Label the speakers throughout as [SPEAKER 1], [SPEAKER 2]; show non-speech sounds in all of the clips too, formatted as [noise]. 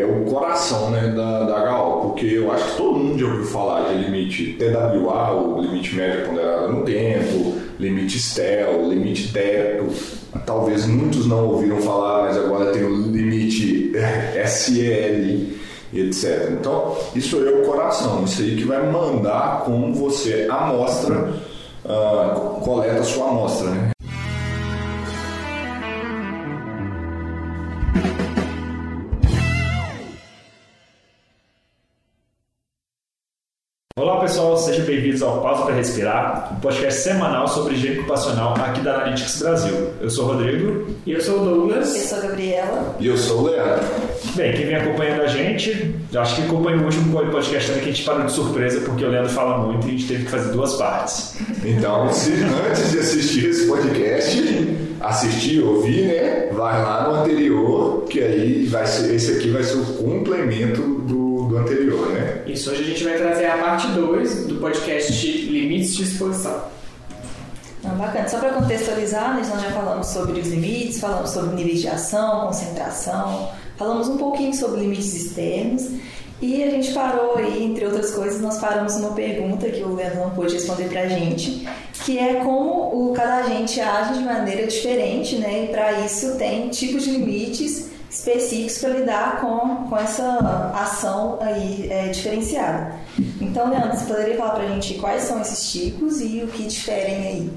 [SPEAKER 1] é o coração né, da, da HO, porque eu acho que todo mundo já ouviu falar de limite TWA, o limite média ponderada no tempo, limite STEL, limite teto. Talvez muitos não ouviram falar, mas agora tem o limite [laughs] SEL, etc. Então, isso é o coração, isso aí que vai mandar como você amostra, uh, coleta a sua amostra. Né?
[SPEAKER 2] Pessoal, sejam bem-vindos ao Pausa para Respirar, um podcast semanal sobre higiene ocupacional aqui da Analytics Brasil. Eu sou o Rodrigo.
[SPEAKER 3] E eu sou o Douglas.
[SPEAKER 4] Eu sou a Gabriela.
[SPEAKER 1] E eu sou o Leandro.
[SPEAKER 2] Bem, quem vem acompanhando a gente, acho que acompanha o último podcast também que a gente parou de surpresa porque o Leandro fala muito e a gente teve que fazer duas partes.
[SPEAKER 1] Então, se antes de assistir esse podcast, assistir, ouvir, né? Vai lá no anterior, que aí vai ser, esse aqui vai ser o complemento do, do anterior, né?
[SPEAKER 3] Isso, hoje a gente vai trazer a parte 2 do podcast Limites de Exposição.
[SPEAKER 4] Ah, bacana. Só para contextualizar, nós já falamos sobre os limites, falamos sobre níveis de ação, concentração, falamos um pouquinho sobre limites externos e a gente parou aí, entre outras coisas, nós paramos numa pergunta que o Leandro não pôde responder para a gente, que é como o, cada agente age de maneira diferente, né? E para isso tem tipos de limites específicos para lidar com, com essa ação aí é, diferenciada. Então, Leandro, você poderia falar para a gente quais são esses tipos e o que diferem aí?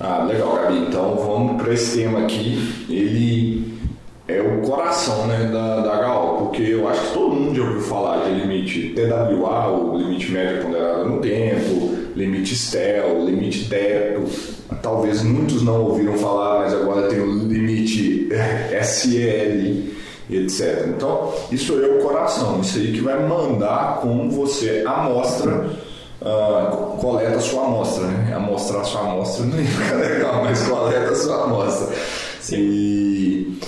[SPEAKER 1] Ah, legal, Gabi. Então vamos para esse tema aqui. Ele é o coração né, da, da HO, porque eu acho que todo mundo já ouviu falar de limite TWA, o limite média ponderada no tempo, limite STEL, limite teto. Talvez muitos não ouviram falar, mas agora tem o limite SEL, etc. Então, isso é o coração, isso aí que vai mandar como você amostra, uh, coleta a sua amostra, né? Amostrar a sua amostra não fica [laughs] legal, mas coleta a sua amostra. Sim. E,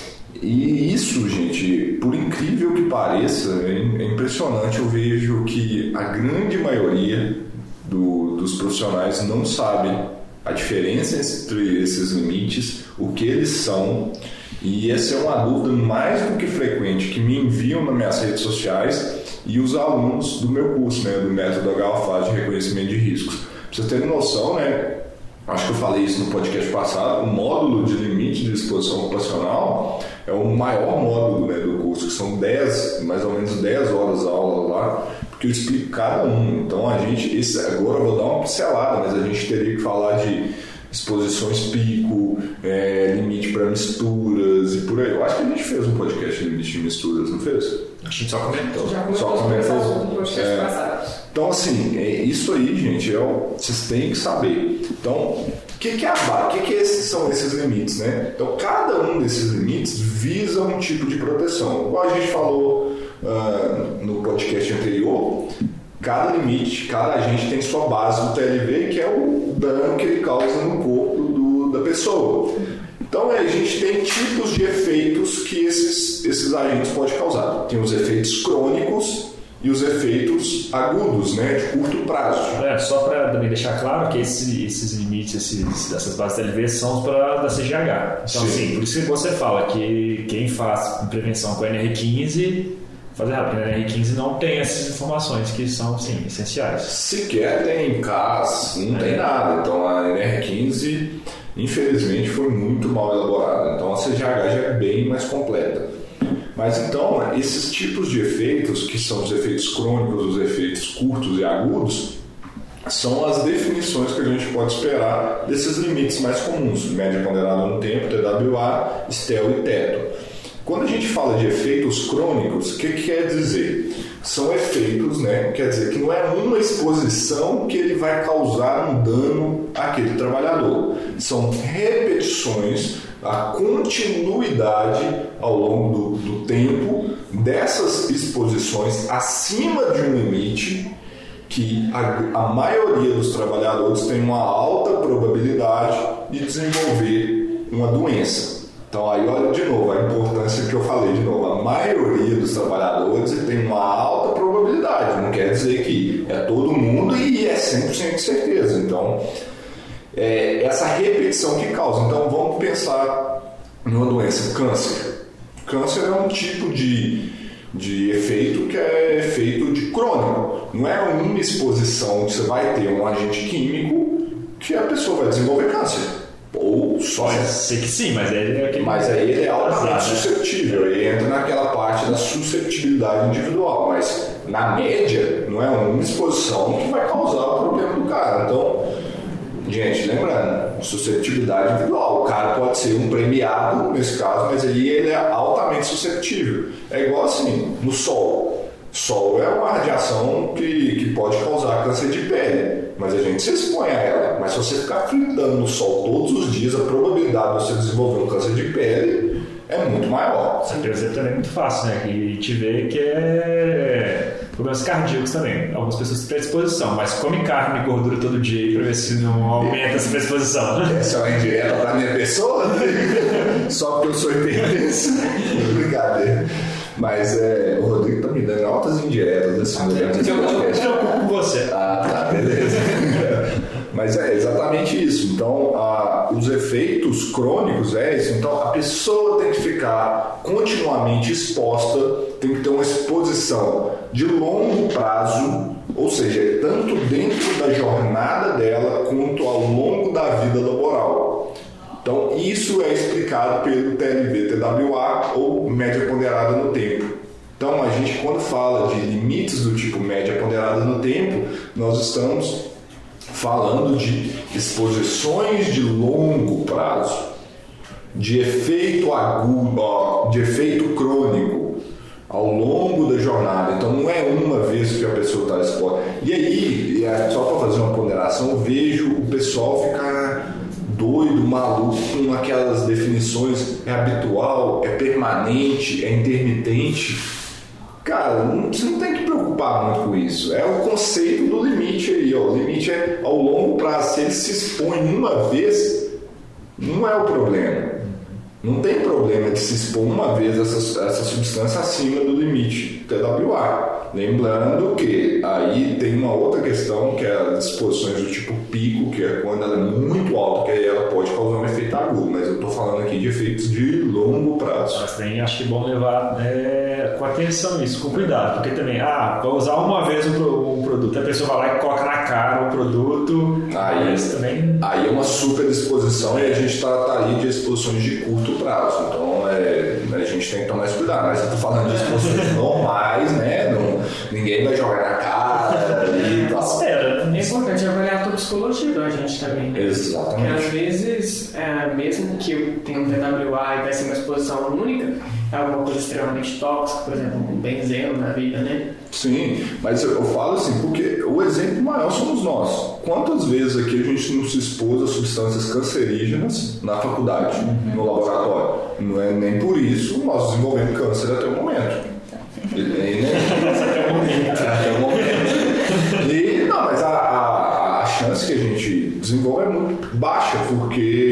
[SPEAKER 1] e isso, gente, por incrível que pareça, é impressionante. Eu vejo que a grande maioria do, dos profissionais não sabem a diferença entre esses limites, o que eles são. E essa é uma dúvida mais do que frequente que me enviam nas minhas redes sociais e os alunos do meu curso, né, do método HFA de reconhecimento de riscos. Pra vocês terem noção, né, acho que eu falei isso no podcast passado, o módulo de limite de exposição ocupacional é o maior módulo né, do curso, que são 10, mais ou menos 10 horas de aula lá, porque eu explico cada um. Então a gente, esse, agora eu vou dar uma pincelada, mas a gente teria que falar de exposições pico, é, limite para misturas e por aí. Eu acho que a gente fez um podcast de limite de misturas, não fez?
[SPEAKER 2] A gente só comentou.
[SPEAKER 3] Já comentou só comentou. É,
[SPEAKER 1] então, assim, é, isso aí, gente, é o, vocês têm que saber. Então, o que, que é a base? O que, que esses, são esses limites, né? Então, cada um desses limites visa um tipo de proteção. Igual a gente falou uh, no podcast anterior, cada limite, cada agente tem sua base do TLV, que é o dano que ele causa no corpo do, da pessoa. Então a gente tem tipos de efeitos que esses, esses agentes podem causar. Tem os efeitos crônicos e os efeitos agudos, né, de curto prazo.
[SPEAKER 2] É, só para também deixar claro que esses, esses limites, esses, essas bases TLV são para da CGH. Então, Sim. assim, por isso que você fala que quem faz prevenção com NR15 fazer rápido, na R15 não tem essas informações que são, sim, essenciais.
[SPEAKER 1] Sequer tem CAS, não é. tem nada. Então a NR15, infelizmente, foi muito mal elaborada. Então a CGH já é bem mais completa. Mas então, esses tipos de efeitos, que são os efeitos crônicos, os efeitos curtos e agudos, são as definições que a gente pode esperar desses limites mais comuns, média ponderada no tempo, TWA, STEL e teto. Quando a gente fala de efeitos crônicos, o que, que quer dizer? São efeitos, né? Quer dizer que não é uma exposição que ele vai causar um dano àquele trabalhador. São repetições, a continuidade ao longo do, do tempo dessas exposições acima de um limite que a, a, maioria dos trabalhadores tem uma alta probabilidade de desenvolver uma doença. Então aí olha de novo a importância que eu falei de novo. A maioria dos trabalhadores tem uma alta probabilidade, não quer dizer que é todo mundo e é 100% de certeza. Então, é essa repetição que causa. Então vamos pensar numa doença, câncer. Câncer é um tipo de de efeito que é efeito de crônico. Não é uma exposição que você vai ter um agente químico que a pessoa vai desenvolver câncer. Ou só.
[SPEAKER 2] Pode ser que sim, mas é aquele.
[SPEAKER 1] Mas aí ele é altamente
[SPEAKER 2] né?
[SPEAKER 1] suscetível, ele entra naquela parte da susceptibilidade individual, mas na média não é uma exposição que vai causar o problema do cara. Então, gente, lembrando, susceptibilidade individual. O cara pode ser um premiado nesse caso, mas aí ele é altamente suscetível. É igual assim, no sol. Sol é uma radiação que, que pode causar câncer de pele, mas a gente se expõe a ela. Mas se você ficar fritando no sol todos os dias, a probabilidade de você desenvolver um câncer de pele é muito maior.
[SPEAKER 2] Essa percepção também é muito fácil, né? A gente vê que é problemas cardíacos também. Algumas pessoas têm predisposição, mas come carne e gordura todo dia para ver se não aumenta essa predisposição.
[SPEAKER 1] Essa é uma indireta pra minha pessoa? [laughs] Só porque eu sou hipertenso? Brincadeira. Mas é, o Rodrigo tá me dando altas indiretas assim, durante esse
[SPEAKER 2] Eu preocupo com você.
[SPEAKER 1] Ah, tá, beleza. [laughs] Mas é exatamente isso. Então, a- os efeitos crônicos é isso. Então, a pessoa tem que ficar continuamente exposta, tem que ter uma exposição de longo prazo, ou seja, tanto dentro da jornada dela quanto ao longo da vida laboral. Então, isso é explicado pelo TLV-TWA ou média ponderada no tempo. Então, a gente, quando fala de limites do tipo média ponderada no tempo, nós estamos falando de exposições de longo prazo, de efeito agudo, de efeito crônico ao longo da jornada. Então não é uma vez que a pessoa está exposta. E aí, é, só para fazer uma ponderação, vejo o pessoal ficar doido, maluco com aquelas definições é habitual, é permanente, é intermitente. Cara, não- você não tem que preocupar muito com isso. É o conceito do limite aí, ó. O limite é ao longo prazo. Se ele se expõe uma vez, não é o problema. Não tem problema de se expor uma vez essa, essa substância acima do limite TWA. Lembrando que aí tem uma outra questão que é as exposições do tipo pico, que é quando ela é muito alta, que aí ela pode causar um efeito agudo, mas eu estou falando aqui de efeitos de longo prazo.
[SPEAKER 2] Mas também acho que é bom levar né, com atenção isso, com cuidado, porque também, ah, vou usar uma vez um, pro- um produto, a pessoa vai lá e coloca na cara o produto,
[SPEAKER 1] Aí-
[SPEAKER 2] mas também
[SPEAKER 1] Aí é uma super exposição e a gente trataria de exposições de curto prazo. Então é, gente tem que tomar esse cuidado. Mas eu tô falando de exposições normais, né? Não, ninguém vai jogar na cara e tal.
[SPEAKER 2] espera,
[SPEAKER 3] É
[SPEAKER 2] né?
[SPEAKER 3] importante avaliar a toxicologia do agente também. Porque às
[SPEAKER 1] Exatamente.
[SPEAKER 3] vezes, é, mesmo que eu tenha um TWA e vai ser uma exposição única, é alguma coisa extremamente tóxica, por exemplo, um benzeno na vida, né?
[SPEAKER 1] Sim, mas eu, falo assim, porque o exemplo maior somos nós. Quantas vezes aqui a gente não se expôs a substâncias cancerígenas na faculdade, no laboratório? Não é nem por isso nós desenvolvemos câncer até o momento. E, e, né? [laughs] Até o momento. E, não, mas a, a, a chance que a gente desenvolve é muito baixa, porque,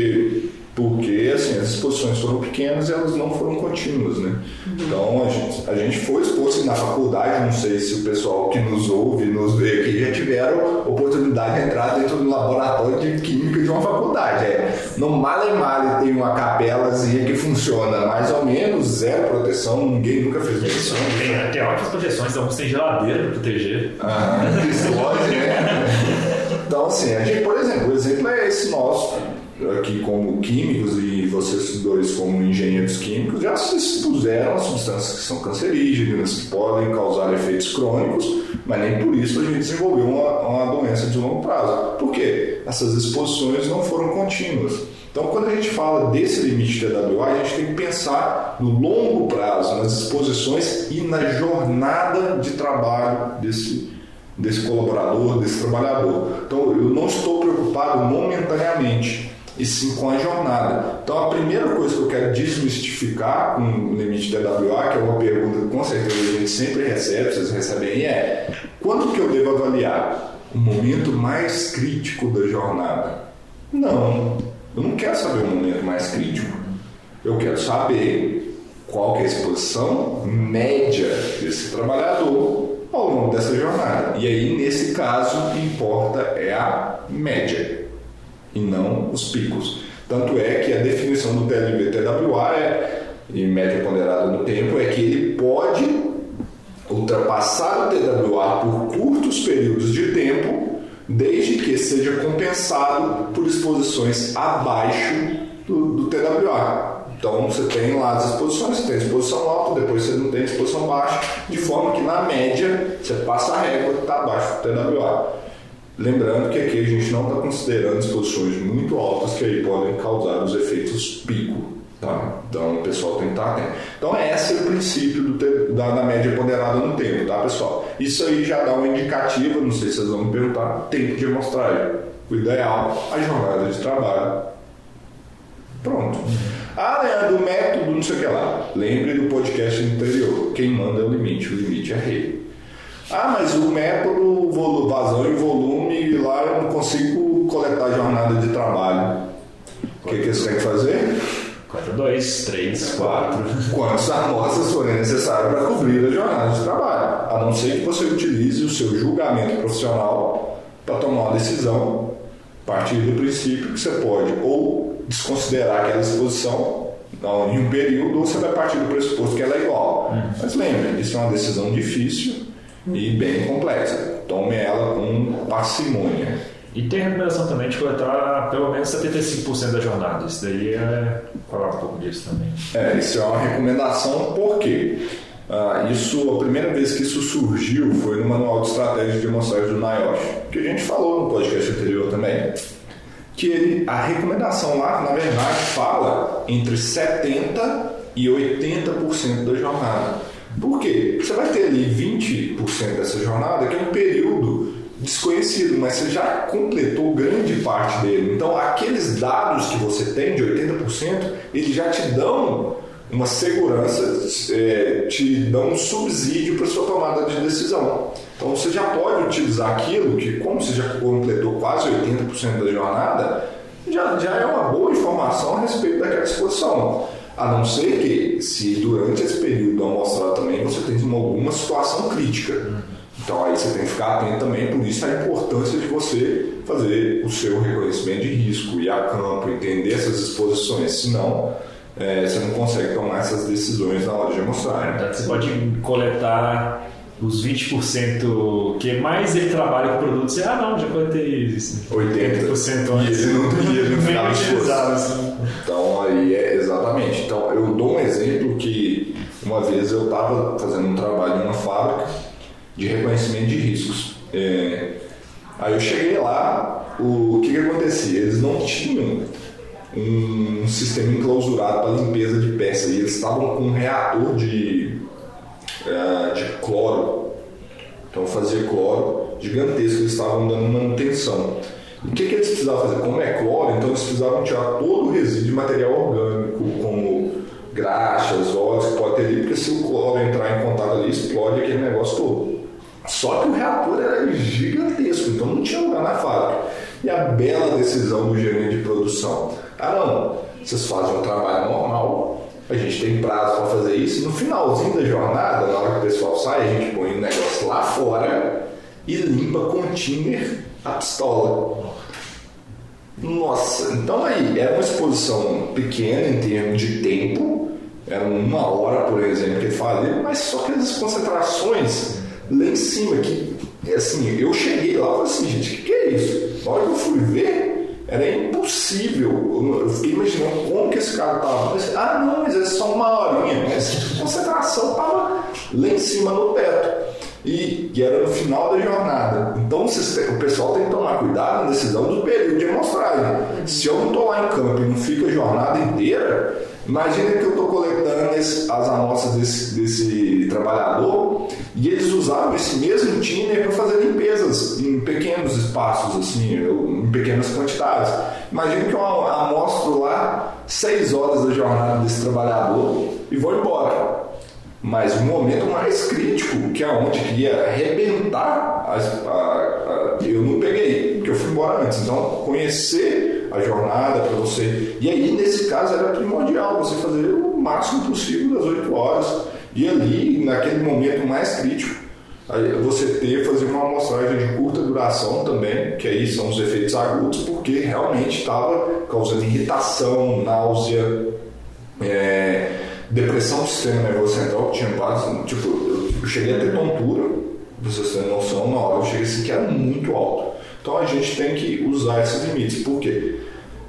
[SPEAKER 1] exposições foram pequenas e elas não foram contínuas, né? Então a gente, a gente foi exposto na faculdade, não sei se o pessoal que nos ouve, nos vê aqui, já tiveram oportunidade de entrar dentro do laboratório de química de uma faculdade. É, no Male Male tem uma capelazinha que funciona mais ou menos, zero proteção, ninguém nunca fez isso.
[SPEAKER 2] Tem, tem ótimas proteções, alguns têm geladeira para proteger.
[SPEAKER 1] Ah, [laughs] pistolete, né? Então, assim, a gente, por exemplo, o exemplo é esse nosso, aqui como químicos e vocês dois como engenheiros químicos, já se expuseram a substâncias que são cancerígenas, que podem causar efeitos crônicos, mas nem por isso a gente desenvolveu uma, uma doença de longo prazo. Por quê? Essas exposições não foram contínuas. Então, quando a gente fala desse limite TWA, a gente tem que pensar no longo prazo, nas exposições e na jornada de trabalho desse, desse colaborador, desse trabalhador. Então, eu não estou preocupado momentaneamente, e sim com a jornada. Então, a primeira coisa que eu quero desmistificar com o limite TWA, que é uma pergunta que com certeza a gente sempre recebe, vocês recebem é quando que eu devo avaliar o momento mais crítico da jornada? Não, eu não quero saber o momento mais crítico. Eu quero saber qual que é a exposição média desse trabalhador ao longo dessa jornada. E aí, nesse caso, o que importa é a média e não os picos. Tanto é que a definição do TLV-TWA é, em média ponderada no tempo, é que ele pode ultrapassar o TWA por curtos períodos de tempo, desde que seja compensado por exposições abaixo do, do TWA. Então você tem lá as exposições, você tem exposição alta, depois você não tem exposição baixa, de forma que na média você passa a régua que está abaixo do TWA. Lembrando que aqui a gente não está considerando exposições muito altas que aí podem causar os efeitos pico. Tá? Então o pessoal tem que estar atento. Então esse é o princípio do, da, da, média ponderada no tempo, tá pessoal? Isso aí já dá uma indicativa, não sei se vocês vão me perguntar, tempo de amostragem. O ideal, a jornada de trabalho. Pronto. Ah, Leandro, o método, não sei o que lá. Lembre do podcast anterior. Quem manda é o limite, o limite é rei. Ah, mas o método vazão e volume, lá eu não consigo coletar jornada de trabalho. O que, que você tem que fazer?
[SPEAKER 2] 4, 2, 3, 4.
[SPEAKER 1] Quantas amostras forem necessárias para cobrir a jornada de trabalho, a não ser que você utilize o seu julgamento profissional para tomar uma decisão a partir do princípio que você pode ou desconsiderar aquela exposição em um período ou você vai partir do pressuposto que ela é igual. Uhum. Mas lembre, isso é uma decisão difícil e bem complexa. Tome ela com parcimônia.
[SPEAKER 2] E tem recomendação também de coletar pelo menos 75% da jornada. Isso daí é falar um pouco disso também.
[SPEAKER 1] É, isso é uma recomendação porque ah, isso, a primeira vez que isso surgiu foi no Manual de Estratégia de Amostragem do NIOSH, que a gente falou no podcast anterior também. Que ele, a recomendação lá, na verdade, fala entre 70% e 80% da jornada. Por quê? Você vai ter ali 20% dessa jornada, que é um período desconhecido, mas você já completou grande parte dele. Então, aqueles dados que você tem de 80%, eles já te dão uma segurança, é, te dão um subsídio para sua tomada de decisão. Então, você já pode utilizar aquilo que, como você já completou quase 80% da jornada, já, já é uma boa informação a respeito daquela exposição. A não ser que, se durante esse período amostrado também você tem alguma situação crítica. Então aí você tem que ficar atento também, por isso a importância de você fazer o seu reconhecimento de risco, ir a campo, entender essas exposições, senão é, você não consegue tomar essas decisões na hora de amostragem.
[SPEAKER 2] Então, você pode coletar os 20% que mais ele trabalha com o produto, você, ah não, já coletei
[SPEAKER 1] 80%, 80% antes. E ele não, não final assim. Então aí é exatamente. Então eu dou um exemplo que uma vez eu estava fazendo um trabalho em uma fábrica de reconhecimento de riscos. É, aí eu cheguei lá, o, que, que acontecia? Eles não tinham um sistema enclausurado para limpeza de peça e eles estavam com um reator de, uh, de cloro. Então fazia cloro gigantesco, eles estavam dando manutenção. o que, que eles precisavam fazer? Como é cloro, então eles precisavam tirar todo o resíduo de material orgânico, como graxas, óleos que pode ter ali, porque se o cloro entrar em contato ali, explode aquele negócio todo. Só que o reator era gigantesco, então não tinha lugar na fábrica. E a bela decisão do gerente de produção: ah, não, vocês fazem um trabalho normal, a gente tem prazo para fazer isso. No finalzinho da jornada, na hora que o pessoal sai, a gente põe o negócio lá fora e limpa com thinner a pistola. Nossa, então aí, era uma exposição pequena em termos de tempo, era uma hora, por exemplo, que ele fazia, mas só que as concentrações lá em cima, que assim, eu cheguei lá e falei assim, gente, o que, é isso? Na hora que eu fui ver, era impossível. Eu fiquei imaginando como que esse cara tava. Pensei, ah, não, mas é só uma horinha. Mas a concentração tava lá em cima no teto. E, e, era no final da jornada. Então o pessoal tem que tomar cuidado na decisão do período de amostragem. Se eu não estou lá em campo e não fico a jornada inteira, Imagina que eu estou coletando as amostras desse, desse, trabalhador e eles usavam esse mesmo tiner para fazer limpezas em pequenos espaços, assim, em pequenas quantidades. Imagina que eu amostro lá seis horas da jornada desse trabalhador e vou embora. Mas o momento mais crítico, que é onde ia arrebentar, a, a, eu não peguei, porque eu fui embora antes. Então, conhecer a jornada para você. E aí, nesse caso, era primordial você fazer o máximo possível das 8 horas. E ali, naquele momento mais crítico, você ter, fazer uma amostragem de curta duração também, que aí são os efeitos agudos, porque realmente estava causando irritação, náusea, é, depressão do sistema nervoso central, que tinha quase, tipo, eu Eu cheguei a ter tontura, vocês terem noção, na hora eu cheguei assim que era muito alto. Então a gente tem que usar esses limites. Por quê?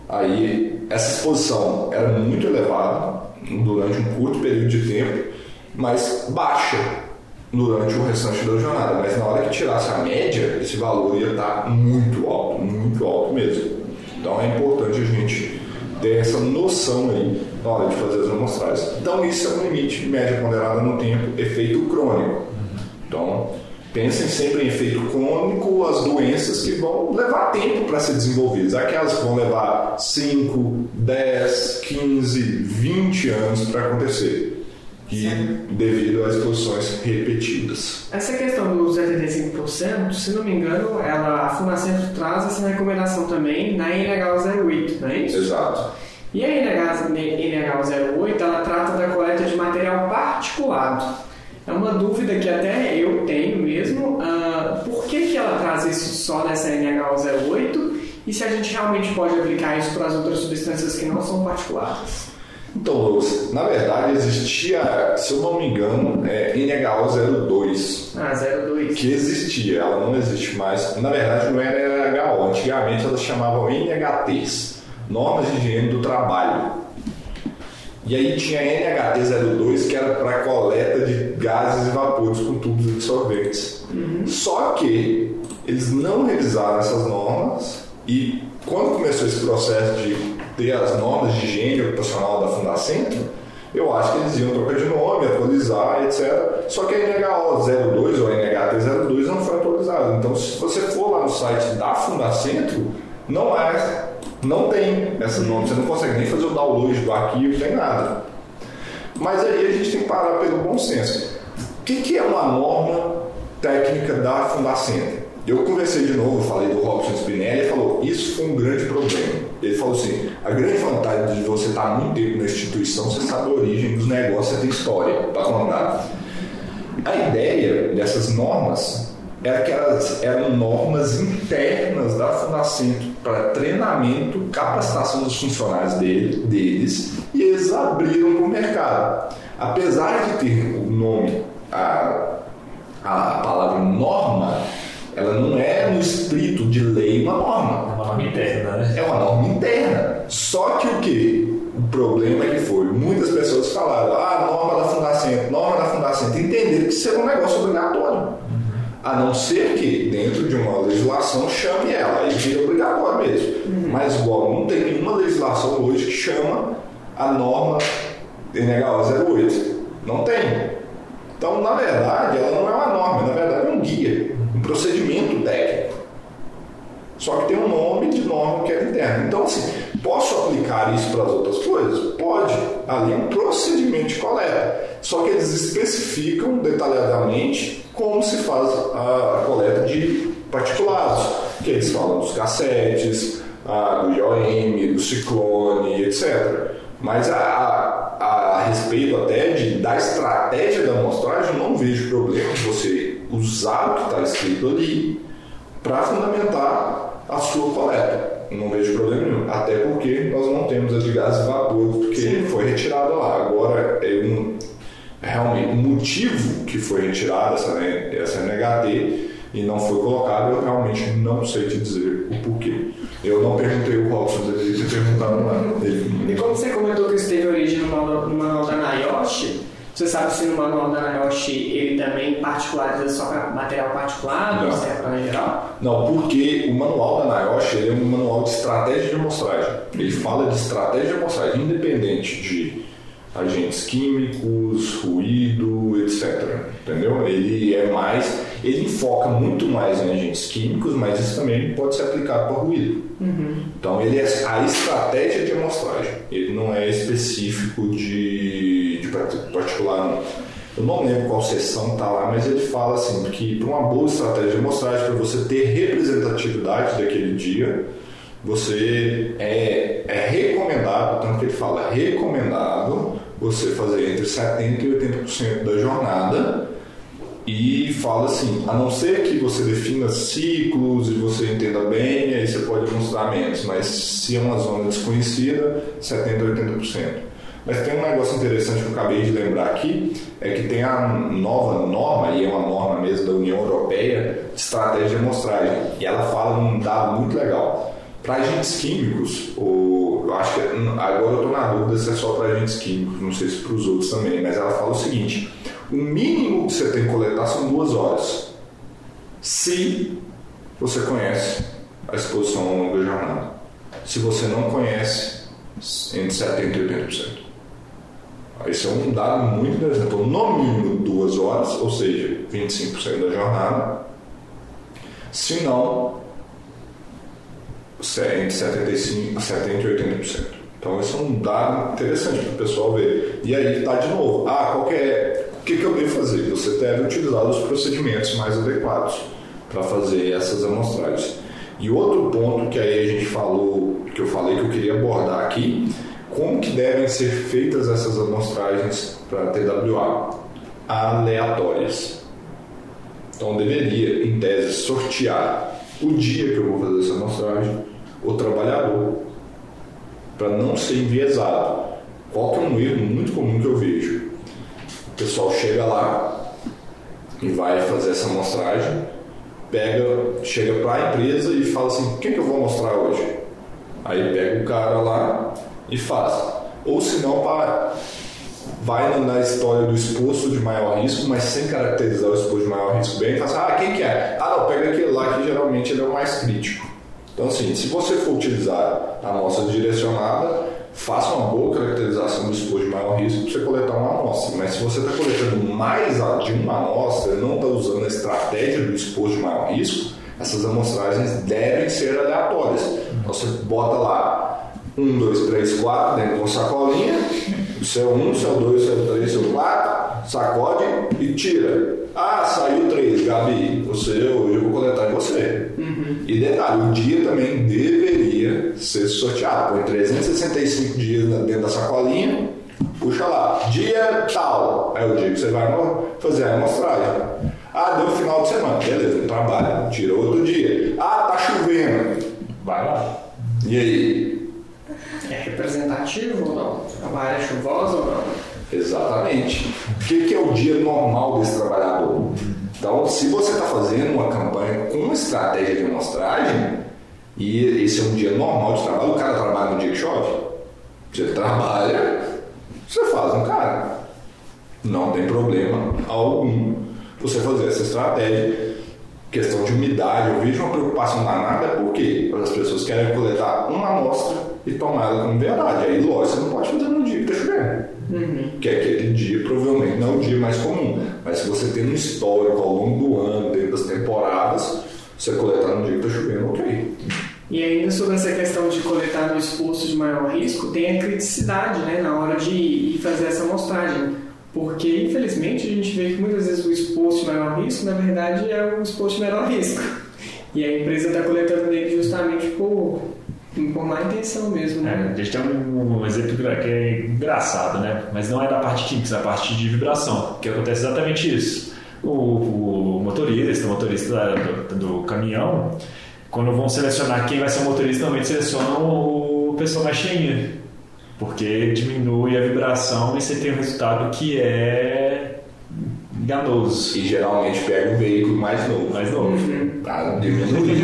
[SPEAKER 1] Aí essa exposição era muito elevada durante um curto período de tempo, mas baixa durante o restante da jornada. Mas na hora que tirasse a média, esse valor ia estar muito alto, muito alto mesmo. Então é importante a gente ter essa noção aí na hora de fazer as amostragens. Então isso é um limite, média ponderada no tempo, efeito crônico. Então pensem sempre em efeito crônico, as doenças que vão levar tempo para ser desenvolvidas, aquelas que vão levar 5, 10, 15, 20 anos para acontecer. E devido às exposições repetidas.
[SPEAKER 3] Essa questão dos 75%, se não me engano, ela, a Funacentro traz essa recomendação também na NH 08, não é isso?
[SPEAKER 1] Exato.
[SPEAKER 3] E a NH, NH 08, ela trata da coleta de material particulado. É uma dúvida que até eu tenho mesmo. Uh, por que, que ela traz isso só nessa NH08? E se a gente realmente pode aplicar isso para as outras substâncias que não são particuladas?
[SPEAKER 1] Então, Luz, na verdade existia, se eu não me engano, é, NHO02.
[SPEAKER 3] Ah, 02.
[SPEAKER 1] Que existia, ela não existe mais. Na verdade, não era NHO, antigamente elas chamavam NHTs Normas de Higiene do Trabalho. E aí tinha NHT02, que era para coleta de gases e vapores com tubos absorventes. Uhum. Só que eles não revisaram essas normas e quando começou esse processo de ter as normas de higiene ocupacional da Fundacentro, eu acho que eles iam trocar de nome, atualizar, etc. Só que a NHO02 ou a NHT02 não foi atualizada. Então, se você for lá no site da Fundacentro, não é, não tem essa nome. Você não consegue nem fazer o download do arquivo, nem nada. Mas aí a gente tem que parar pelo bom senso. O que, que é uma norma técnica da Fundacentro? Eu conversei de novo, falei do Robson Spinelli, ele falou, isso foi um grande problema. Ele falou assim, a grande vantagem de você estar muito tempo na instituição, você sabe a origem dos negócios, você tem história para contar. A ideia dessas normas era que elas eram normas internas da Fundacentro para treinamento, capacitação dos funcionários dele, deles, e eles abriram para o mercado. Apesar de ter o nome, a, a palavra norma, ela não é no espírito de lei uma norma.
[SPEAKER 2] É uma norma interna, né?
[SPEAKER 1] É uma norma interna. Só que o que? O problema é que foi, muitas pessoas falaram, ah, norma da Fundacentro, norma da Fundacentro, entenderam que isso era um negócio obrigatório. Uhum. A não ser que, dentro de uma legislação, chame ela, aí vira obrigatório mesmo. Uhum. Mas, igual, não tem nenhuma legislação hoje que chama a norma NHO 08. Não tem. Então, na verdade, ela não é uma norma, na verdade é um guia um procedimento técnico. Só que tem um nome de norma que é interna. Então, assim, posso aplicar isso para as outras coisas? Pode. Ali é um procedimento de coleta. Só que eles especificam detalhadamente como se faz a, coleta de particulados. Que eles falam dos cassetes, a, do IOM, do ciclone, etc. Mas a, a, a respeito até de, da estratégia da amostragem, eu não vejo problema você usar o que está escrito ali para fundamentar a sua coleta. Não vejo problema nenhum. Até porque nós não temos a de gás e vapor, porque Sim. foi retirada lá. Agora, é um, realmente, o motivo que foi retirada essa, essa NHT e não foi colocado, eu realmente não sei te dizer o porquê. Eu não perguntei o Robson, ele ter perguntado lá.
[SPEAKER 3] E como você comentou que isso teve origem no manual da Nayoshi, você sabe se no manual da Nayoshi ele também particulariza só para material particular ou serve para geral?
[SPEAKER 1] Não, porque o manual da Nayoshi é um manual de estratégia de amostragem. Ele fala de estratégia de amostragem independente de agentes químicos, ruído, etc. Entendeu? Ele é mais, ele foca muito mais em agentes químicos, mas isso também pode ser aplicado para ruído. Uhum. Então ele é a estratégia de amostragem. Ele não é específico de, de particular. Eu não lembro qual sessão está lá, mas ele fala assim que para uma boa estratégia de amostragem, para você ter representatividade daquele dia, você é, é recomendado, tanto que ele fala recomendado você fazer entre 70% e 80% da jornada e fala assim, a não ser que você defina ciclos e você entenda bem, aí você pode mostrar menos, mas se é uma zona desconhecida, 70% a 80%. Mas tem um negócio interessante que eu acabei de lembrar aqui, é que tem a nova norma, e é uma norma mesmo da União Europeia, de estratégia de amostragem. E ela fala um dado muito legal. Para agentes químicos, ou, eu acho que agora eu estou na dúvida se é só para agentes químicos, não sei se para os outros também, mas ela fala o seguinte: o mínimo que você tem que coletar são duas horas. Se você conhece a exposição ao longo da jornada. Se você não conhece, entre 70% e 80%. Esse é um dado muito interessante. Então, no mínimo duas horas, ou seja, 25% da jornada. Se não, entre 75, 70% e 80%. Então, esse é um dado interessante para o pessoal ver. E aí está de novo. Ah, qual é, que, que eu devo fazer? Você deve utilizar os procedimentos mais adequados para fazer essas amostragens. E outro ponto que aí a gente falou, que eu falei que eu queria abordar aqui, como que devem ser feitas essas amostragens para TWA? Aleatórias. Então deveria, em tese, sortear o dia que eu vou fazer essa amostragem, o trabalhador, para não ser enviesado. Qual que é um erro muito comum que eu vejo? Pessoal chega lá e vai fazer essa amostragem, pega, chega para a empresa e fala assim, o que, que eu vou mostrar hoje? Aí pega o cara lá e faz. Ou se não, vai na história do exposto de maior risco, mas sem caracterizar o exposto de maior risco bem, e fala assim, ah, quem que é? Ah, não, pega aquele lá que geralmente ele é o mais crítico. Então, assim, se você for utilizar a amostra direcionada, faça uma boa caracterização do exposto de maior risco para você coletar uma amostra. Mas se você está coletando mais de uma amostra não está usando a estratégia do exposto de maior risco, essas amostragens devem ser aleatórias. Então você bota lá 1, 2, 3, 4 dentro de uma sacolinha, o seu 1, o seu 2, o seu 3, o seu 4, sacode e tira. Ah, saiu 3, Gabi, você hoje eu vou coletar em você. Uhum. E detalhe, o dia também deveria ser sorteado. Põe 365 dias dentro da sacolinha, puxa lá, dia tal, é o dia que você vai fazer a amostragem. Ah, deu final de semana, beleza, trabalha, tira outro dia. Ah, tá chovendo, vai lá. E aí?
[SPEAKER 3] É representativo ou não? A área é chuvosa ou não?
[SPEAKER 1] Exatamente. O que, é o dia normal desse trabalhador? Então, se você está fazendo uma campanha com uma estratégia de amostragem, e esse é um dia normal de trabalho, o cara trabalha no dia que chove. Você trabalha, você faz um cara. Não tem problema algum você fazer essa estratégia. Questão de umidade, eu vejo uma preocupação danada porque as pessoas querem coletar uma amostra e tomar ela como verdade. Aí, lógico, você não pode fazer no dia que está chovendo. Uhum. Que é aquele dia, provavelmente, não é o dia mais comum. Mas se você tem um histórico ao longo do ano, dentro das temporadas, você coletar no dia que está chovendo, ok.
[SPEAKER 3] E ainda sobre essa questão de coletar no exposto de maior risco, tem a criticidade né, na hora de ir fazer essa amostragem porque, infelizmente, a gente vê que muitas vezes o exposto de maior risco, na verdade, é o exposto de menor risco. E a empresa está coletando nele justamente por, por má intenção mesmo, né?
[SPEAKER 2] É, a gente tem um, um, exemplo que é engraçado, né? Mas não é da parte química, é da parte de vibração, que acontece exatamente isso. O, o motorista, o motorista do, do, caminhão, quando vão selecionar quem vai ser o motorista, normalmente selecionam o pessoal mais cheinho porque diminui a vibração e você tem um resultado que é enganoso.
[SPEAKER 1] E geralmente pega um veículo mais novo.
[SPEAKER 2] Mais novo. Uhum.
[SPEAKER 1] Para diminuir.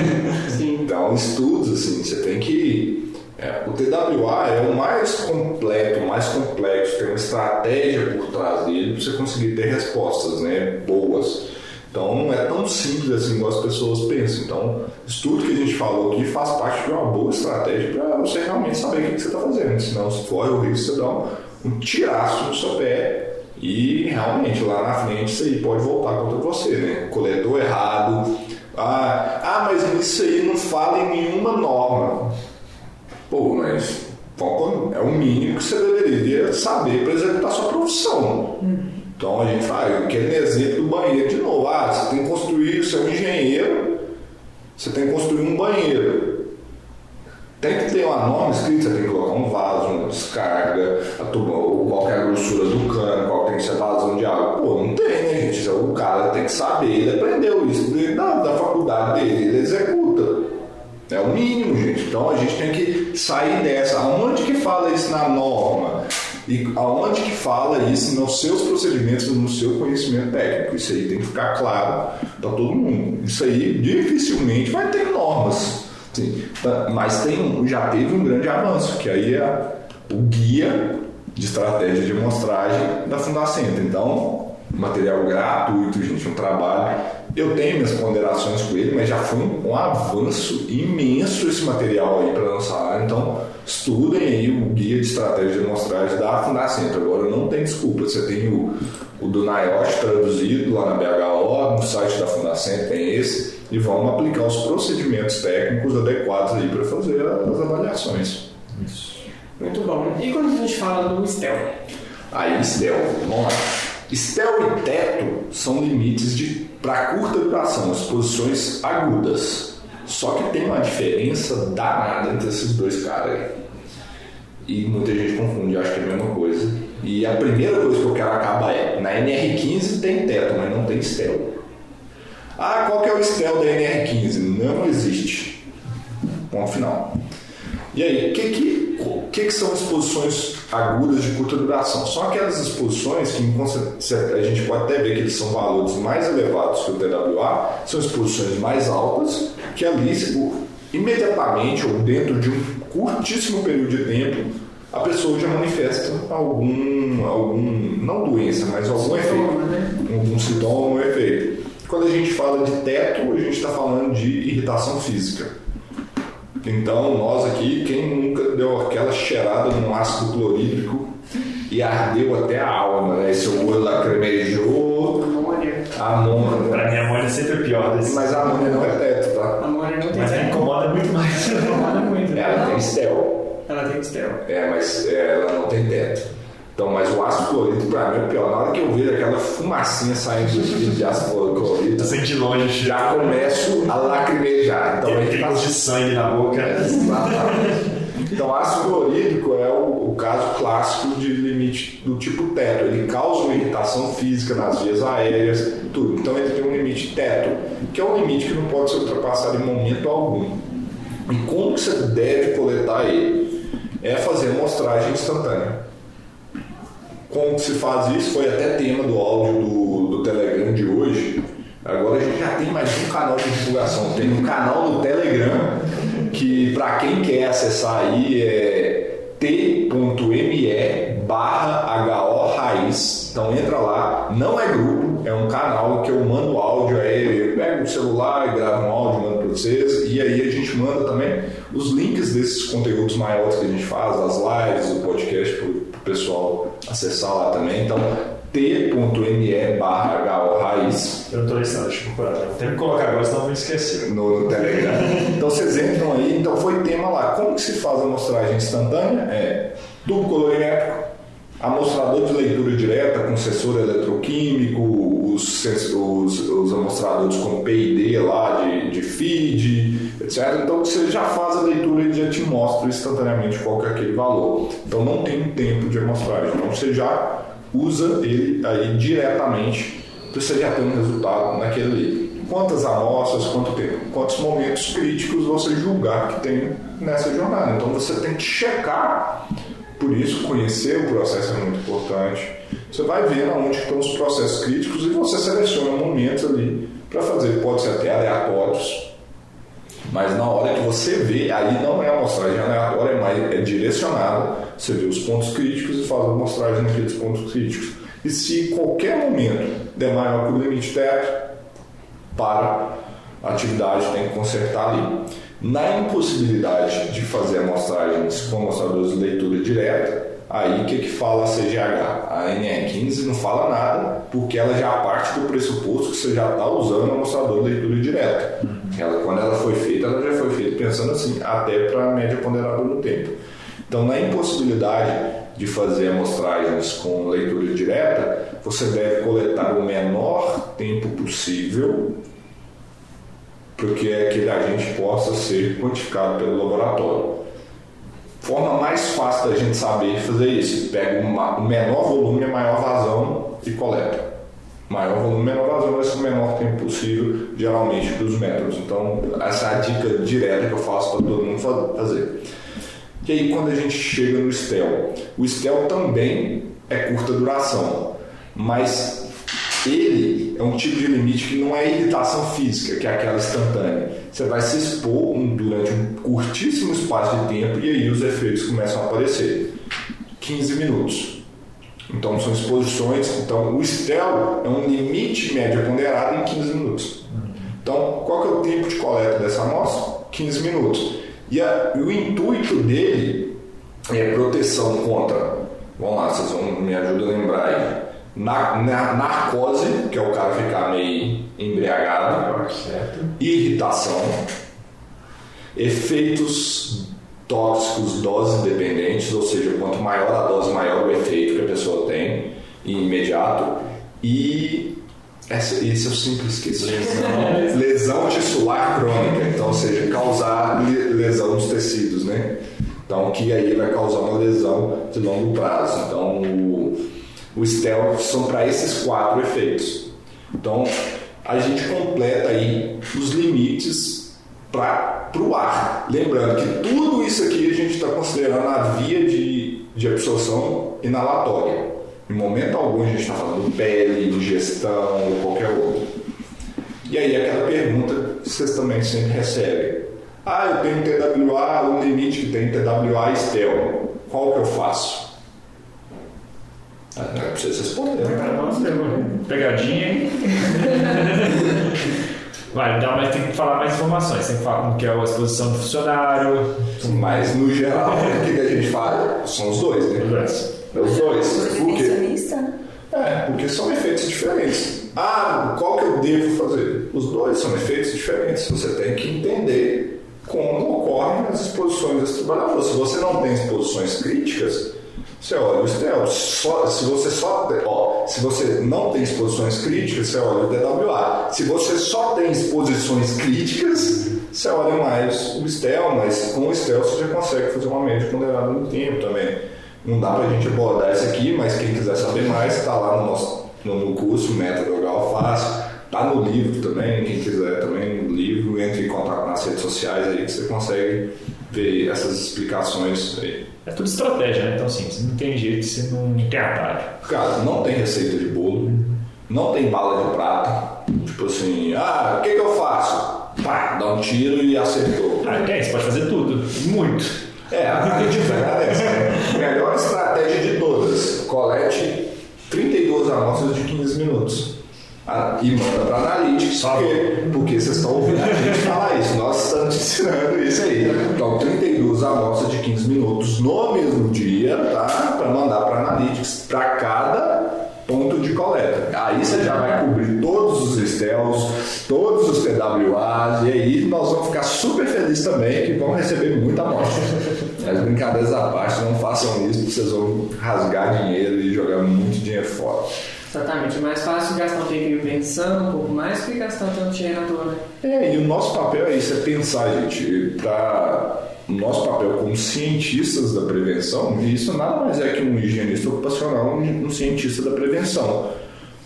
[SPEAKER 1] então, estudos, assim, você tem que. É, o TWA é o mais completo, o mais complexo, tem uma estratégia por trás dele para você conseguir ter respostas né, boas. Então não é tão simples assim como as pessoas pensam. Então, isso tudo que a gente falou aqui faz parte de uma boa estratégia para você realmente saber o que, você está fazendo. Senão, se for o risco, você dá um, um tiraço no seu pé e realmente lá na frente isso aí pode voltar contra você, né? Coletou errado. Ah, ah, mas isso aí não fala em nenhuma norma. Pô, mas é o mínimo que você deveria saber para executar sua profissão. Hum. Então a gente fala, aquele exemplo do banheiro de novo. Ah, você tem que construir, você é um engenheiro, você tem que construir um banheiro. Tem que ter uma norma escrita, você tem que colocar um vaso, uma descarga, a tuba, qual é a grossura do cano, qual tem que ser vazão de água. Pô, não tem, né, gente? O cara tem que saber, ele aprendeu isso da, da faculdade dele, ele executa. É o mínimo, gente. Então a gente tem que sair dessa. Onde que fala isso na norma? E aonde que fala isso nos seus procedimentos, no seu conhecimento técnico? Isso aí tem que ficar claro para todo mundo. Isso aí dificilmente vai ter normas. Sim, mas tem, já teve um grande avanço, que aí é o guia de estratégia de amostragem da Fundacenta. Então, material gratuito, gente, um trabalho. Eu tenho minhas ponderações com ele, mas já foi um, um avanço imenso esse material aí para lançar. Então, estudem aí o guia de estratégia de amostragem da Fundacentro. Agora, não tem desculpa, você tem o, o do NIOSH traduzido lá na BHO, no site da Fundacentro tem esse, e vamos aplicar os procedimentos técnicos adequados aí para fazer as avaliações.
[SPEAKER 3] Isso. Muito bom. E quando a gente fala do STEL?
[SPEAKER 1] Aí, STEL, vamos lá. STEL e teto são limites para curta duração, exposições agudas. Só que tem uma diferença danada entre esses dois caras aí. E muita gente confunde, acha que é a mesma coisa. E a primeira coisa que eu quero acabar é: na NR15 tem teto, mas não tem STEL. Ah, qual que é o STEL da NR15? Não existe. Ponto final. E aí, o que, que, que, que são exposições agudas de curta duração? São aquelas exposições que a gente pode até ver que eles são valores mais elevados que o TWA, são exposições mais altas, que ali, imediatamente ou dentro de um curtíssimo período de tempo, a pessoa já manifesta algum, algum não doença, mas algum efeito, né? algum sintoma, um efeito. Quando a gente fala de teto, a gente está falando de irritação física. Então, nós aqui, quem nunca deu aquela cheirada num ácido clorídrico e ardeu até a alma, né? Seu olho lacrimejou.
[SPEAKER 3] Amônia.
[SPEAKER 1] Amônia.
[SPEAKER 2] Pra mim, a amônia é sempre pior.
[SPEAKER 1] Desse. Mas a amônia não é teto, tá?
[SPEAKER 3] A amônia não tem
[SPEAKER 2] Mas
[SPEAKER 3] teto.
[SPEAKER 2] incomoda muito mais.
[SPEAKER 3] Incomoda muito. né?
[SPEAKER 1] Ela tem estel.
[SPEAKER 3] Ela tem STEL.
[SPEAKER 1] É, mas é, ela não tem teto. Então, mas o ácido clorídrico pra mim é pior. Na hora que eu vejo aquela fumacinha saindo do vidro de ácido clorídrico,
[SPEAKER 2] de longe
[SPEAKER 1] já começo a lacrimejar. Então,
[SPEAKER 2] Tem picos de sangue na boca.
[SPEAKER 1] Exatamente. Então, ácido clorídrico é o, o, caso clássico de limite do tipo teto. Ele causa uma irritação física nas vias aéreas, tudo. Então, ele tem um limite teto, que é um limite que não pode ser ultrapassado em momento algum. E como que você deve coletar ele? É fazer amostragem instantânea. Como que se faz isso? Foi até tema do áudio do, do Telegram de hoje. Agora a gente já tem mais um canal de divulgação. Tem um canal no Telegram que para quem quer acessar aí é t.me barra HO Raiz. Então entra lá, não é grupo, é um canal que eu mando áudio aí, eu pego o celular e gravo um áudio, mando para vocês, e aí a gente manda também os links desses conteúdos maiores que a gente faz, as lives, o podcast pessoal acessar lá também. Então t.me barra raiz.
[SPEAKER 2] Eu não tô listando, deixa eu procurar. Tem que colocar agora, senão eu vou esquecer.
[SPEAKER 1] No, no Telegram. então vocês entram aí, então foi tema lá. Como que se faz a amostragem instantânea? É tubo colorimétrico, amostrador de leitura direta com sensor eletroquímico, os, os, os amostradores com PID lá de, de feed, etc. Então você já faz a leitura e já te mostra instantaneamente qual é aquele valor. Então não tem tempo de amostragem. Então você já usa ele aí diretamente para você já ter um resultado naquele. Quantas amostras, quanto tempo, quantos momentos críticos você julgar que tem nessa jornada. Então você tem que checar, por isso conhecer o processo é muito importante. Você vai ver onde estão os processos críticos e você seleciona momentos ali para fazer. Pode ser até aleatórios, mas na hora que você vê, aí não é amostragem aleatória, é, mais, é direcionada. Você vê os pontos críticos e faz a amostragem naqueles pontos críticos. E se qualquer momento der maior que o limite teto, para a atividade tem que consertar ali. Na impossibilidade de fazer amostragens com amostradores de leitura direta, aí o que, que fala a CGH? A NR15 não fala nada, porque ela já parte do pressuposto que você já está usando o amostrador de leitura direta. Ela, quando ela foi feita, ela já foi feita pensando assim, até para a média ponderada no tempo. Então, na impossibilidade de fazer amostragens com leitura direta, você deve coletar o menor tempo possível para que aquele agente possa ser quantificado pelo laboratório. Forma mais fácil da gente saber fazer isso: pega o menor volume, a maior vazão e coleta. Maior volume, menor vazão, vai ser o menor tempo possível, geralmente, dos métodos. Então, essa é a dica direta que eu faço para todo mundo fazer. E aí quando a gente chega no STEL, o STEL também é curta duração, mas ele é um tipo de limite que não é irritação física, que é aquela instantânea. Você vai se expor durante um curtíssimo espaço de tempo e aí os efeitos começam a aparecer. 15 minutos. Então são exposições. Então o STEL é um limite médio ponderado em 15 minutos. Então qual é o tempo de coleta dessa amostra? 15 minutos. E, a, e o intuito dele é proteção contra. Vamos lá, vocês vão me ajudar a lembrar aí. Na, na, narcose, que é o cara ficar meio embriagado, irritação, efeitos tóxicos doses dependentes, ou seja, quanto maior a dose, maior o efeito que a pessoa tem imediato. E essa, esse eu sempre esqueço. Lesão. lesão tissular crônica, então, ou seja, causar lesão nos tecidos, né? Então, que aí vai causar uma lesão de longo prazo. Então, o, o STEL são para esses quatro efeitos. Então, a gente completa aí os limites para o ar. Lembrando que tudo isso aqui a gente está considerando a via de, de absorção inalatória. Em momento algum a gente está falando pele, digestão ou qualquer outro. E aí aquela pergunta que vocês também sempre recebem. Ah, eu tenho TWA, o limite que tem TWA e STEL. Qual que eu faço? Ah, não é pra vocês responderem.
[SPEAKER 2] Pegadinha, hein? [laughs] Vai, dá, mas tem que falar mais informações. Tem que falar como que é a exposição do funcionário.
[SPEAKER 1] Mas no geral, o que, a gente fala? São os dois, né? Os dois. É os dois. Por quê?
[SPEAKER 4] Né?
[SPEAKER 1] É, porque são efeitos diferentes. Ah, qual que eu devo fazer? Os dois são efeitos diferentes. Você tem que entender como ocorrem as exposições desse trabalhador. Se você não tem exposições críticas, você olha o STEL. Só, se você só ó, se você não tem exposições críticas, você olha o DWA. Se você só tem exposições críticas, você olha mais o STEL, mas com o STEL você já consegue fazer uma média ponderada no tempo também. Não dá pra gente abordar isso aqui, mas quem quiser saber mais, está lá no nosso no, curso Método Gal Fácil. Tá no livro também, quem quiser também no livro, entre em contato nas redes sociais aí que você consegue ver essas explicações aí.
[SPEAKER 2] É tudo estratégia, né? Então, assim, você não tem jeito, você não tem atalho.
[SPEAKER 1] Cara, não tem receita de bolo, não tem bala de prata. Tipo assim, ah, o que, que eu faço? Pá, dá um tiro e acertou.
[SPEAKER 2] Ah, é, você pode fazer tudo, muito.
[SPEAKER 1] É, a essa. Né? Melhor estratégia de todas: colete 32 amostras de 15 minutos. E manda para Analytics, porque, porque vocês estão ouvindo a gente falar isso. Nós estamos te ensinando isso aí. Então, 32 amostras de 15 minutos no mesmo dia, tá? Para mandar para Analytics para cada ponto de coleta. Aí você já vai cobrir todos os estels, todos os TWAs, e aí nós vamos ficar super felizes também que vão receber muita amostra. As brincadeiras à parte, não façam isso, vocês vão rasgar dinheiro e jogar muito dinheiro fora.
[SPEAKER 3] Exatamente, é mais fácil gastar um tempinho pensando um pouco mais que gastar tanto dinheiro à toa, né?
[SPEAKER 1] É, e o nosso papel é isso, é pensar, gente, para o nosso papel como cientistas da prevenção, e isso nada mais é que um higienista ocupacional, um cientista da prevenção.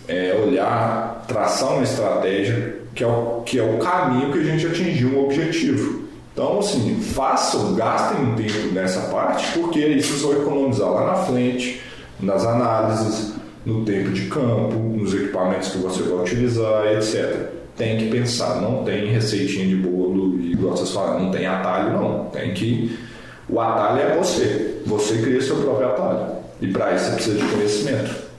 [SPEAKER 1] É olhar, traçar uma estratégia que é o, que é o caminho que a gente atingiu um objetivo. Então, assim, façam, gastem um tempo nessa parte, porque isso vocês vão economizar lá na frente, nas análises, no tempo de campo, nos equipamentos que você vai utilizar, etc. Tem que pensar, não tem receitinha de bolo, igual vocês falam, não tem atalho, não. Tem que. O atalho é você. Você cria seu próprio atalho. E para isso você precisa de conhecimento.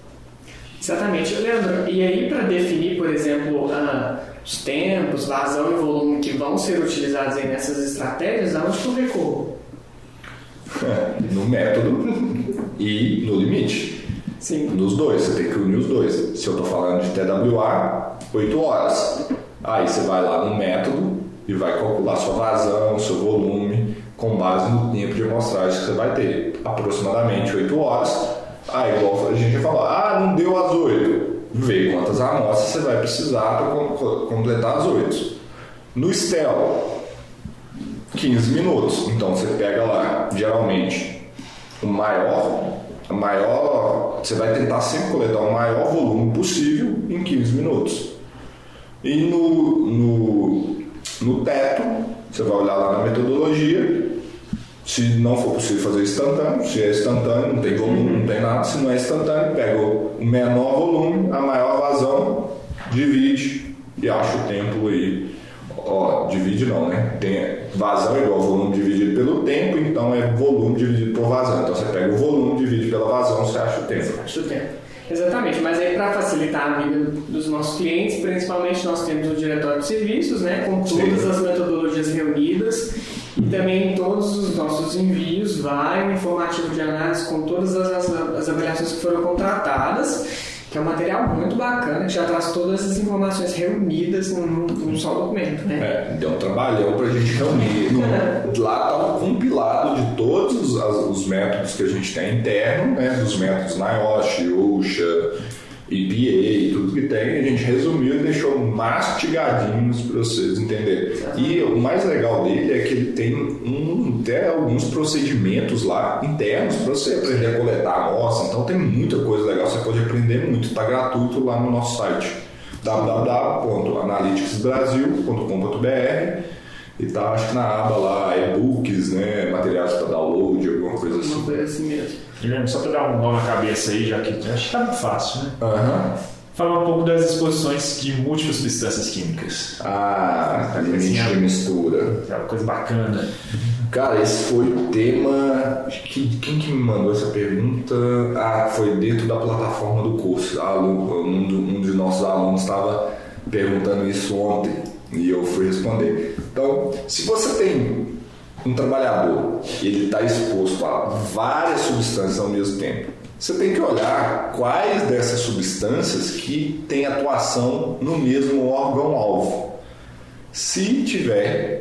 [SPEAKER 3] Exatamente, Leandro. E aí, para definir, por exemplo, uh, os tempos, vazão e volume que vão ser utilizados aí nessas estratégias, aonde que eu recorro?
[SPEAKER 1] É, [laughs] no método e no limite.
[SPEAKER 3] Sim.
[SPEAKER 1] Nos dois, você tem que unir os dois. Se eu estou falando de TWA, 8 horas. Aí você vai lá no método e vai calcular sua vazão, seu volume, com base no tempo de amostragem que você vai ter. Aproximadamente 8 horas. Aí, igual a gente falou, ah, não deu as 8. Vê quantas amostras você vai precisar para completar as 8. No STEL, 15 minutos. Então você pega lá, geralmente, o maior maior, você vai tentar sempre coletar o maior volume possível em 15 minutos. E no, no, no teto, você vai olhar lá na metodologia, Se não for possível fazer instantâneo, se é instantâneo, não tem volume, não tem nada. Se não é instantâneo, pega o menor volume, a maior vazão, divide e acha o tempo aí. Ó, divide não, né? Tem vazão igual volume dividido pelo tempo, então é volume dividido por vazão. Então você pega o volume, divide pela vazão, você acha o tempo.
[SPEAKER 3] Acho o tempo. Exatamente, mas aí para facilitar a vida dos nossos clientes, principalmente nós temos o diretório de serviços, né, com todas
[SPEAKER 1] Sim.
[SPEAKER 3] as metodologias reunidas e também todos os nossos envios vai um informativo de análise com todas as, as, as avaliações que foram contratadas, que é um material muito bacana, que já traz todas as informações reunidas num, num só documento, né?
[SPEAKER 1] É, deu um trabalhão pra gente reunir. [laughs] No- lá tá um compilado de todos os, os métodos que a gente tem interno, né? Dos métodos NIOSH, OSHA, EPA, tudo que tem, a gente resumiu e deixou mastigadinhos para vocês entenderem. E o mais legal dele é que ele tem um, até alguns procedimentos lá internos para você aprender a coletar amostra. Então tem muita coisa legal, você pode aprender muito. Está gratuito lá no nosso site www.analyticsbrasil.com.br e tá acho que na aba lá e-books, né, materiais para download, alguma coisa
[SPEAKER 3] Uma
[SPEAKER 1] assim.
[SPEAKER 3] coisa assim mesmo.
[SPEAKER 2] Guilherme, só para dar um nó na cabeça aí, já que acho que tá muito fácil, né?
[SPEAKER 1] Aham.
[SPEAKER 2] Falar um pouco das exposições de múltiplas substâncias químicas.
[SPEAKER 1] Ah, limite de mistura.
[SPEAKER 2] É uma coisa bacana.
[SPEAKER 1] Cara, esse foi o tema. que- Quem que me mandou essa pergunta? Ah, foi dentro da plataforma do curso. A alu- Um, um de nossos alunos estava perguntando isso ontem e eu fui responder. Então, se você tem um trabalhador ele está exposto a várias substâncias ao mesmo tempo, você tem que olhar quais dessas substâncias que têm atuação no mesmo órgão-alvo. Se tiver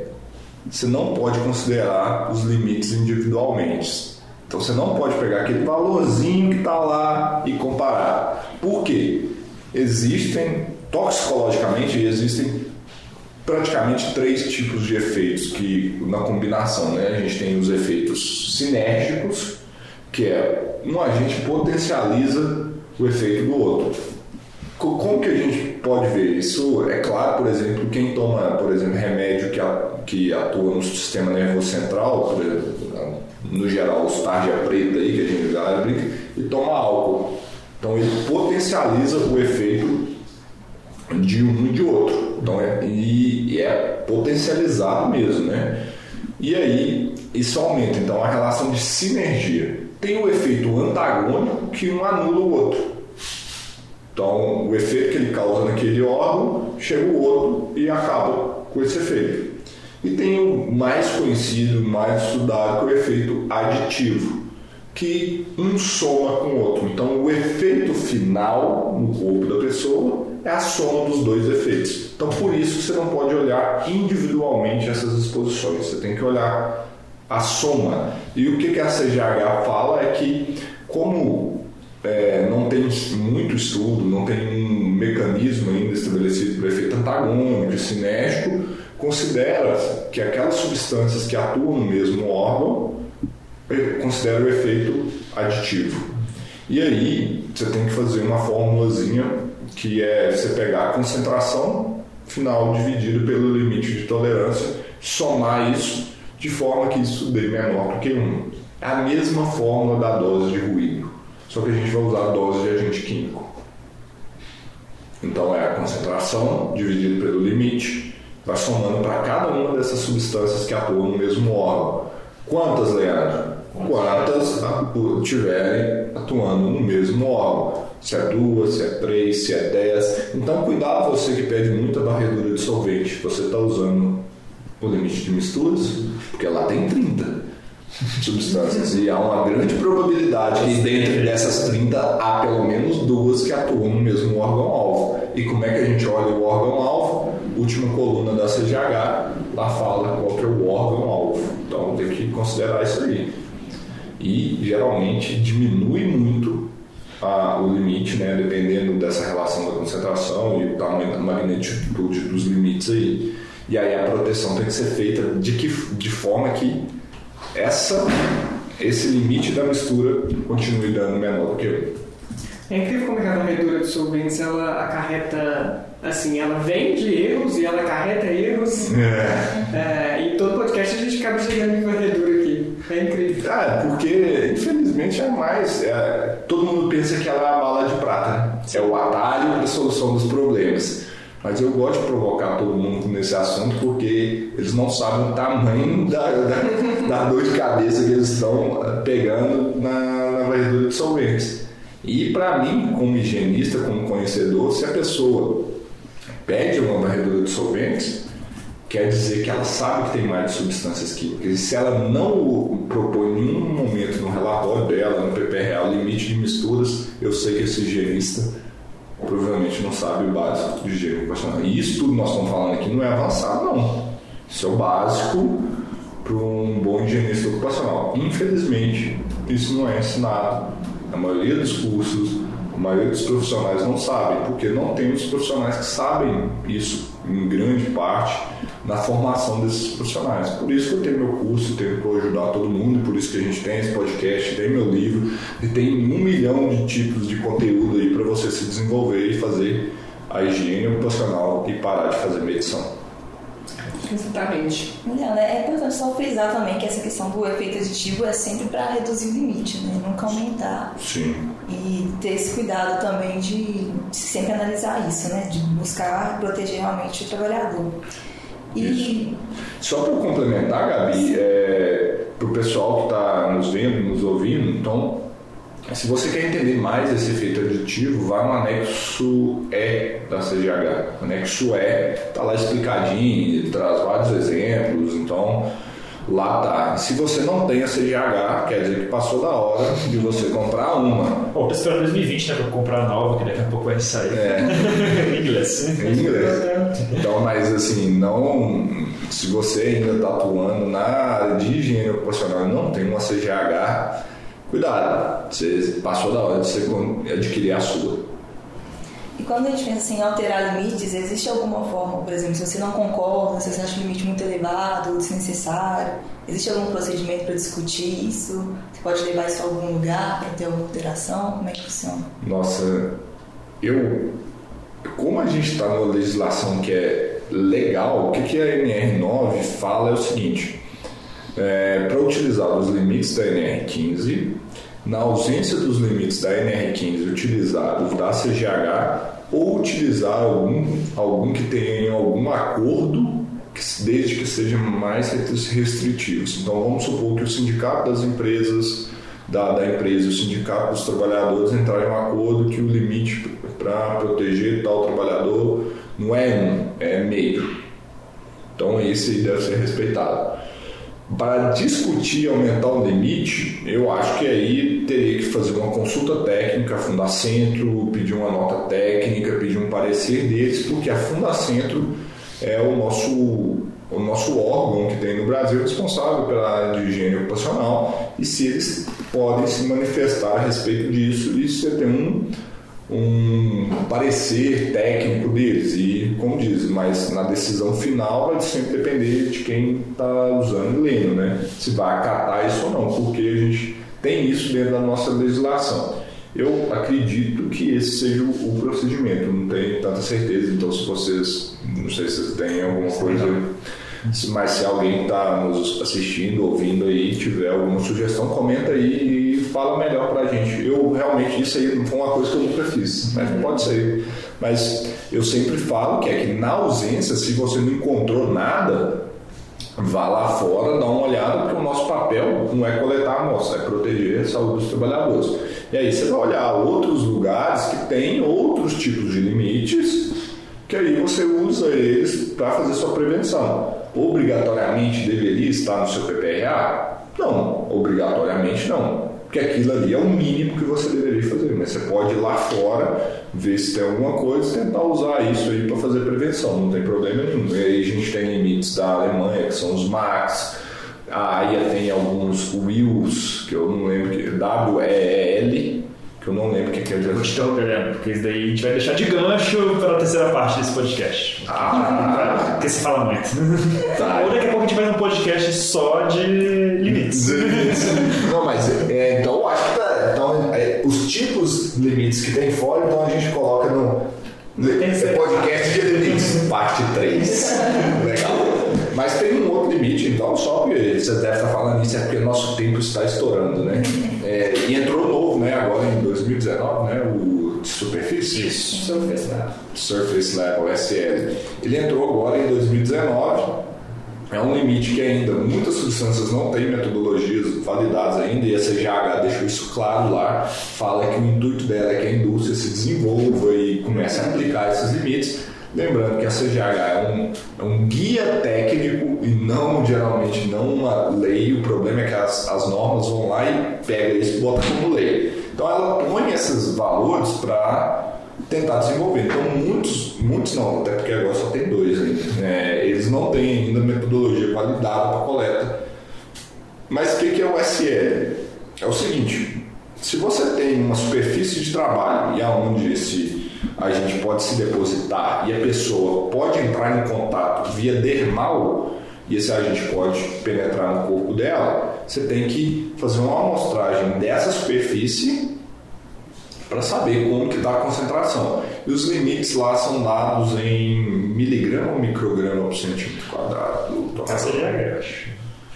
[SPEAKER 1] você não pode considerar os limites individualmente. Então você não pode pegar aquele valorzinho que está lá e comparar. Por quê? Existem, toxicologicamente, existem praticamente três tipos de efeitos que na combinação, né? A gente tem os efeitos sinérgicos, que é um agente potencializa o efeito do outro. Co- Como que a gente pode ver isso? É claro, por exemplo, quem toma, por exemplo, remédio que, atua no sistema nervoso central, exemplo, no geral, os tarja preta aí, que a gente brinca, e toma álcool. Então ele potencializa o efeito de um e de outro. Então é, e, e é potencializado mesmo, né? E aí isso aumenta. Então a relação de sinergia tem o efeito antagônico que um anula o outro. Então o efeito que ele causa naquele órgão chega o outro e acaba com esse efeito. E tem o mais conhecido, mais estudado, que é o efeito aditivo, que um soma com o outro. Então o efeito final no corpo da pessoa é a soma dos dois efeitos. Então por isso você não pode olhar individualmente essas exposições, você tem que olhar a soma. E o que que a CGH fala é que como é, não tem muito estudo, não tem um mecanismo ainda estabelecido para efeito antagônico sinérgico, considera que aquelas substâncias que atuam no mesmo órgão eh, considera o efeito aditivo. E aí você tem que fazer uma formulazinha que é você pegar a concentração final dividido pelo limite de tolerância, somar isso de forma que isso dê menor do que 1. É a mesma fórmula da dose de ruído, só que a gente vai usar a dose de agente químico. Então é a concentração dividido pelo limite, vai somando para cada uma dessas substâncias que atuam no mesmo órgão. Quantas, Leandro? Quantas tiverem atuando no mesmo órgão. Se é duas, se é três, se é dez. Então, cuidado você que pede muita varredura de solvente. Você está usando o limite de misturas, porque lá tem 30 substâncias. E há uma grande probabilidade que dentro dessas 30 há pelo menos duas que atuam no mesmo órgão-alvo. E como é que a gente olha o órgão-alvo? Última coluna da CGH, lá fala qual que é o órgão-alvo. Então tem que considerar isso aí. E geralmente diminui muito a- o limite, né, dependendo dessa relação da concentração e o tamanho da magnitude dos limites aí. E aí a proteção tem que ser feita de, que, de forma que essa, esse limite da mistura continue dando menor do que o.
[SPEAKER 3] É incrível como é que a varredura de solventes ela acarreta, assim, ela vem de erros e ela acarreta erros. É, e todo podcast a gente acaba chegando em varredura aqui. É É incrível.
[SPEAKER 1] Ah, porque infelizmente é mais. é, todo mundo pensa que ela é a bala de prata, né? É o atalho para a solução dos problemas. Mas eu gosto de provocar todo mundo nesse assunto porque eles não sabem o tamanho [laughs] da, da, da dor de cabeça que eles estão eh, pegando na, na varredura de solventes. E para mim, como higienista, como conhecedor, se a pessoa pede uma varredura de solventes, quer dizer que ela sabe que tem mais de substâncias químicas. E se ela não propõe em nenhum momento no relatório dela, no PPRA, limite de misturas, eu sei que esse higienista provavelmente não sabe o básico de higiene ocupacional. E isso tudo nós estamos falando aqui não é avançado, não. Isso é o básico para um bom higienista ocupacional. Infelizmente, isso não é ensinado. A maioria dos cursos, a maioria dos profissionais não sabem, porque não tem os profissionais que sabem isso, em grande parte, na formação desses profissionais. Por isso que eu tenho meu curso, para ajudar todo mundo, por isso que a gente tem esse podcast, tem meu livro, e tem um milhão de tipos de conteúdo aí para você se desenvolver e fazer a higiene ocupacional e parar de fazer medição.
[SPEAKER 3] Exatamente.
[SPEAKER 4] Leandro, é importante só frisar também que essa questão do efeito aditivo é sempre para reduzir o limite, né? Nunca aumentar.
[SPEAKER 1] Sim.
[SPEAKER 4] E ter esse cuidado também de, de sempre analisar isso, né? De buscar proteger realmente o trabalhador. E
[SPEAKER 1] Isso. Só para complementar, Gabi, é, para o pessoal que está nos vendo, nos ouvindo, então, se você quer entender mais esse efeito aditivo, vá no anexo E da CGH. O anexo E está lá explicadinho, traz vários exemplos, então lá tá. Se você não tem a CGH, quer dizer que passou da hora de você comprar uma.
[SPEAKER 2] Pô, tô esperando 2020, né, pra comprar a nova, que daqui a pouco vai sair.
[SPEAKER 1] É. [laughs]
[SPEAKER 2] em inglês.
[SPEAKER 1] Em inglês. Então, mas assim, não. Se você ainda está atuando na área de higiene ocupacional e não tem uma CGH, cuidado. Você passou da hora de você adquirir a sua.
[SPEAKER 4] E quando a gente pensa assim, em alterar limites, existe alguma forma, por exemplo, se você não concorda, se você acha o limite muito elevado, desnecessário, existe algum procedimento para discutir isso? Você pode levar isso a algum lugar para ter alguma alteração? Como é que funciona?
[SPEAKER 1] Nossa, eu. Como a gente está numa legislação que é legal, o que, que a NR9 fala é o seguinte: é, para utilizar os limites da NR15, na ausência dos limites da NR15 utilizados da CGH, ou utilizar algum, algum que tenha algum acordo, que- desde que seja mais restritivos. Então vamos supor que o sindicato das empresas, da, da empresa o sindicato dos trabalhadores entrarem em um acordo que o limite para proteger tal trabalhador não é um, é meio. Então esse deve ser respeitado. Para discutir aumentar o limite, eu acho que aí teria que fazer uma consulta técnica, a Fundacentro, pedir uma nota técnica, pedir um parecer deles, porque a Fundacentro é o nosso, o nosso órgão que tem no Brasil responsável pela área de higiene ocupacional. E se eles podem se manifestar a respeito disso e você tem um, um parecer técnico deles e, como diz, mas na decisão final vai sempre depender de quem está usando e lendo, né? Se vai acatar isso ou não, porque a gente tem isso dentro da nossa legislação. Eu acredito que esse seja o, procedimento, não tenho tanta certeza, então se vocês, não sei se vocês têm alguma coisa, mas se alguém está nos assistindo, ouvindo aí, tiver alguma sugestão, comenta aí e fala melhor pra gente. Eu realmente, isso aí não foi uma coisa que eu nunca fiz, mas pode ser. Mas eu sempre falo que é que na ausência, se você não encontrou nada, vá lá fora, dá uma olhada, porque o nosso papel não é coletar a amostra, é proteger a saúde dos trabalhadores. E aí você vai olhar outros lugares que têm outros tipos de limites, que aí você usa eles para fazer sua prevenção. Obrigatoriamente deveria estar no seu PPRA? Não, obrigatoriamente não. Porque aquilo ali é o mínimo que você deveria fazer. Mas você pode ir lá fora, ver se tem alguma coisa e tentar usar isso aí para fazer prevenção. Não tem problema nenhum. E aí a gente tem limites da Alemanha, que são os MAX. A AIA tem alguns WILS, que eu não lembro que. W-E-E-L, que eu não lembro o que quer dizer.
[SPEAKER 2] Então, galera, porque isso daí a gente vai deixar de gancho para a terceira parte desse podcast.
[SPEAKER 1] Ah.
[SPEAKER 2] Porque se fala muito.
[SPEAKER 1] Tá.
[SPEAKER 2] Ou daqui a pouco a gente faz um podcast só de limites.
[SPEAKER 1] Não, mas é, então eu acho que tá, então, é, os tipos de limites que tem fora, então a gente coloca no,
[SPEAKER 2] que
[SPEAKER 1] podcast de limites, parte 3. Legal. Mas tem um outro limite, então, só porque você deve estar falando isso, é porque nosso tempo está estourando, né? É, e entrou novo, né, agora em 2019, né, o de superfície.
[SPEAKER 2] Isso.
[SPEAKER 3] Surface Lab.
[SPEAKER 1] Surface Level SL. Ele entrou agora em 2019. É um limite que ainda muitas substâncias não têm metodologias validadas ainda, e a CGH deixou isso claro lá. Fala que o intuito dela é que a indústria se desenvolva e comece a aplicar esses limites. Lembrando que a CGH é um, é um guia técnico e não, geralmente, não uma lei. O problema é que as, as normas vão lá e pegam isso e botam como lei. Então ela põe esses valores para tentar desenvolver. Então muitos, muitos não, até porque agora só tem dois ainda. É, eles não têm ainda metodologia validada para coleta. Mas o que, que é o SL? É o seguinte, se você tem uma superfície de trabalho e aonde esse agente pode se depositar e a pessoa pode entrar em contato via dermal e esse agente pode penetrar no corpo dela, você tem que fazer uma amostragem dessa superfície para saber como que está a concentração. E os limites lá são dados em miligrama ou micrograma por centímetro quadrado.
[SPEAKER 2] Essa já é, eu acho.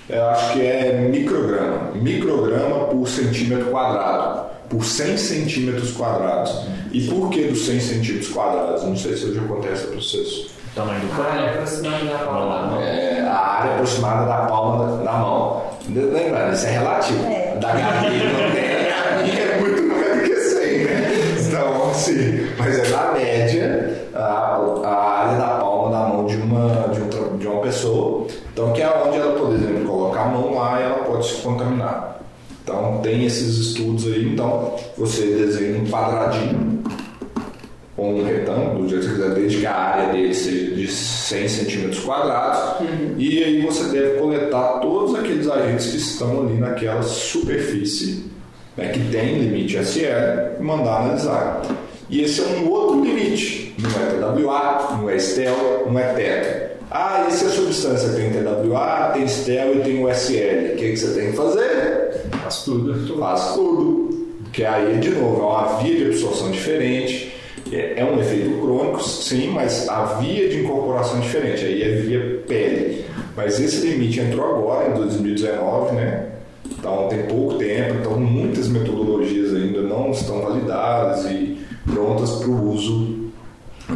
[SPEAKER 1] Eu acho que é micrograma. Micrograma por centímetro quadrado. Por 100 centímetros quadrados. E por que dos 100 centímetros quadrados? Não sei se eu já contei processo.
[SPEAKER 2] Tamanho do
[SPEAKER 3] Ah, é
[SPEAKER 2] pano.
[SPEAKER 3] aproximado da palma da mão.
[SPEAKER 1] É, a área aproximada da palma da, da mão. Lembrando, isso é relativo.
[SPEAKER 4] É.
[SPEAKER 1] Da Gabi não tem. A é muito mais do que 100, né? Então, assim, mas é na média a, a área da palma da mão de uma, de, um de uma pessoa. Então, que é onde ela, por exemplo, colocar a mão lá e ela pode se contaminar. Então, tem esses estudos aí. Então, você desenha um quadradinho ou um retângulo, do jeito que você quiser, desde que a área dele seja de 100 centímetros quadrados. E aí você deve coletar todos aqueles agentes que estão ali naquela superfície né, que tem limite SL e mandar analisar. E esse é um outro limite. Não é TWA, não é STEL, não é teto. Ah, e se a substância tem TWA, tem STEL e tem o SL? O que, que você tem que fazer?
[SPEAKER 2] Faz tudo.
[SPEAKER 1] faz tudo. Que aí, de novo, é uma via de absorção diferente. É é um efeito crônico, sim, mas a via de incorporação é diferente. Aí é via pele. Mas esse limite entrou agora, em 2019, né? Então tem pouco tempo, então muitas metodologias ainda não estão validadas e prontas para o uso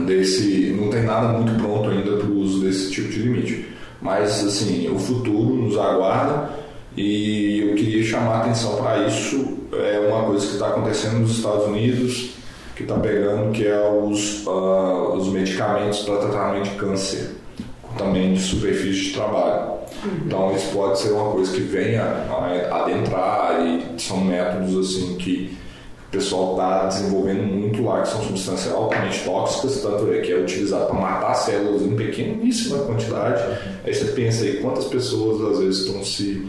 [SPEAKER 1] desse. Não tem nada muito pronto ainda para o uso desse tipo de limite. Mas assim, o futuro nos aguarda e eu queria chamar a atenção para isso. É uma coisa que está acontecendo nos Estados Unidos, que está pegando, que é os, ah, os medicamentos para tratamento de câncer, também de superfície de trabalho. Então isso pode ser uma coisa que venha a adentrar e são métodos assim que o pessoal está desenvolvendo muito lá, que são substâncias altamente tóxicas, tanto é que é utilizado para matar células em pequeníssima quantidade. Aí você pensa aí quantas pessoas às vezes estão se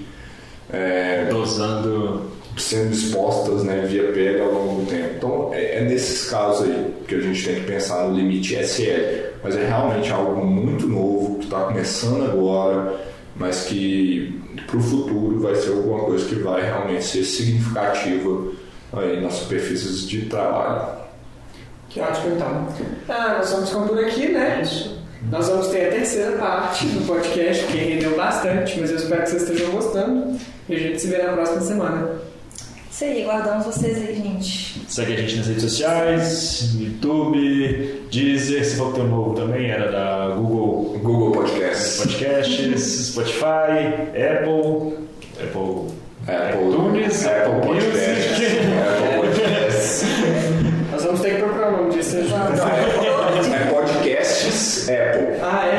[SPEAKER 1] é,
[SPEAKER 2] Dosando.
[SPEAKER 1] Sendo expostas né, via pele ao longo do tempo. Então, é, é nesses casos aí que a gente tem que pensar no limite SL. Mas é realmente algo muito novo, que está começando agora, mas que para o futuro vai ser alguma coisa que vai realmente ser significativa aí nas superfícies de trabalho.
[SPEAKER 3] Que ótimo, então. Ah, nós vamos ficando por aqui, né? Nós vamos ter a terceira parte do podcast, que rendeu bastante, mas eu espero que vocês estejam gostando. E a gente se vê na próxima semana.
[SPEAKER 4] Isso aí, guardamos vocês aí, gente.
[SPEAKER 2] Segue a gente nas redes sociais, no YouTube, Deezer, se for tem um novo também, era da Google
[SPEAKER 1] Google Podcasts.
[SPEAKER 2] Podcasts, Spotify, Apple, Apple,
[SPEAKER 1] Apple,
[SPEAKER 2] iTunes,
[SPEAKER 1] Apple
[SPEAKER 2] Apple
[SPEAKER 1] Podcasts.
[SPEAKER 2] Music.
[SPEAKER 1] Apple Podcasts.
[SPEAKER 3] Nós vamos ter que procurar o nome disso. né?
[SPEAKER 4] Vamos.
[SPEAKER 1] É podcasts Apple.
[SPEAKER 3] Ah, é?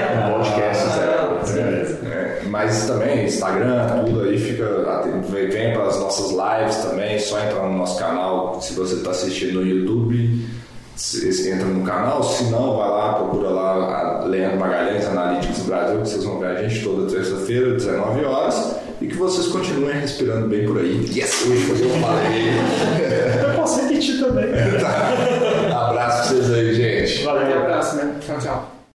[SPEAKER 1] Mas também Instagram, tudo aí fica. Vem, vem para as nossas lives também, só entrar no nosso canal. Se você está assistindo no YouTube, entra no canal. Se não, vai lá, procura lá a Leandro Magalhães Analytics Brasil, que vocês vão ver a gente toda terça-feira, 19 horas. E que vocês continuem respirando bem por aí. Yes! Hoje foi o que eu falei.
[SPEAKER 2] Eu posso repetir também. [laughs]
[SPEAKER 1] Abraço pra vocês aí, gente.
[SPEAKER 2] Valeu.
[SPEAKER 3] próxima. Tchau, tchau.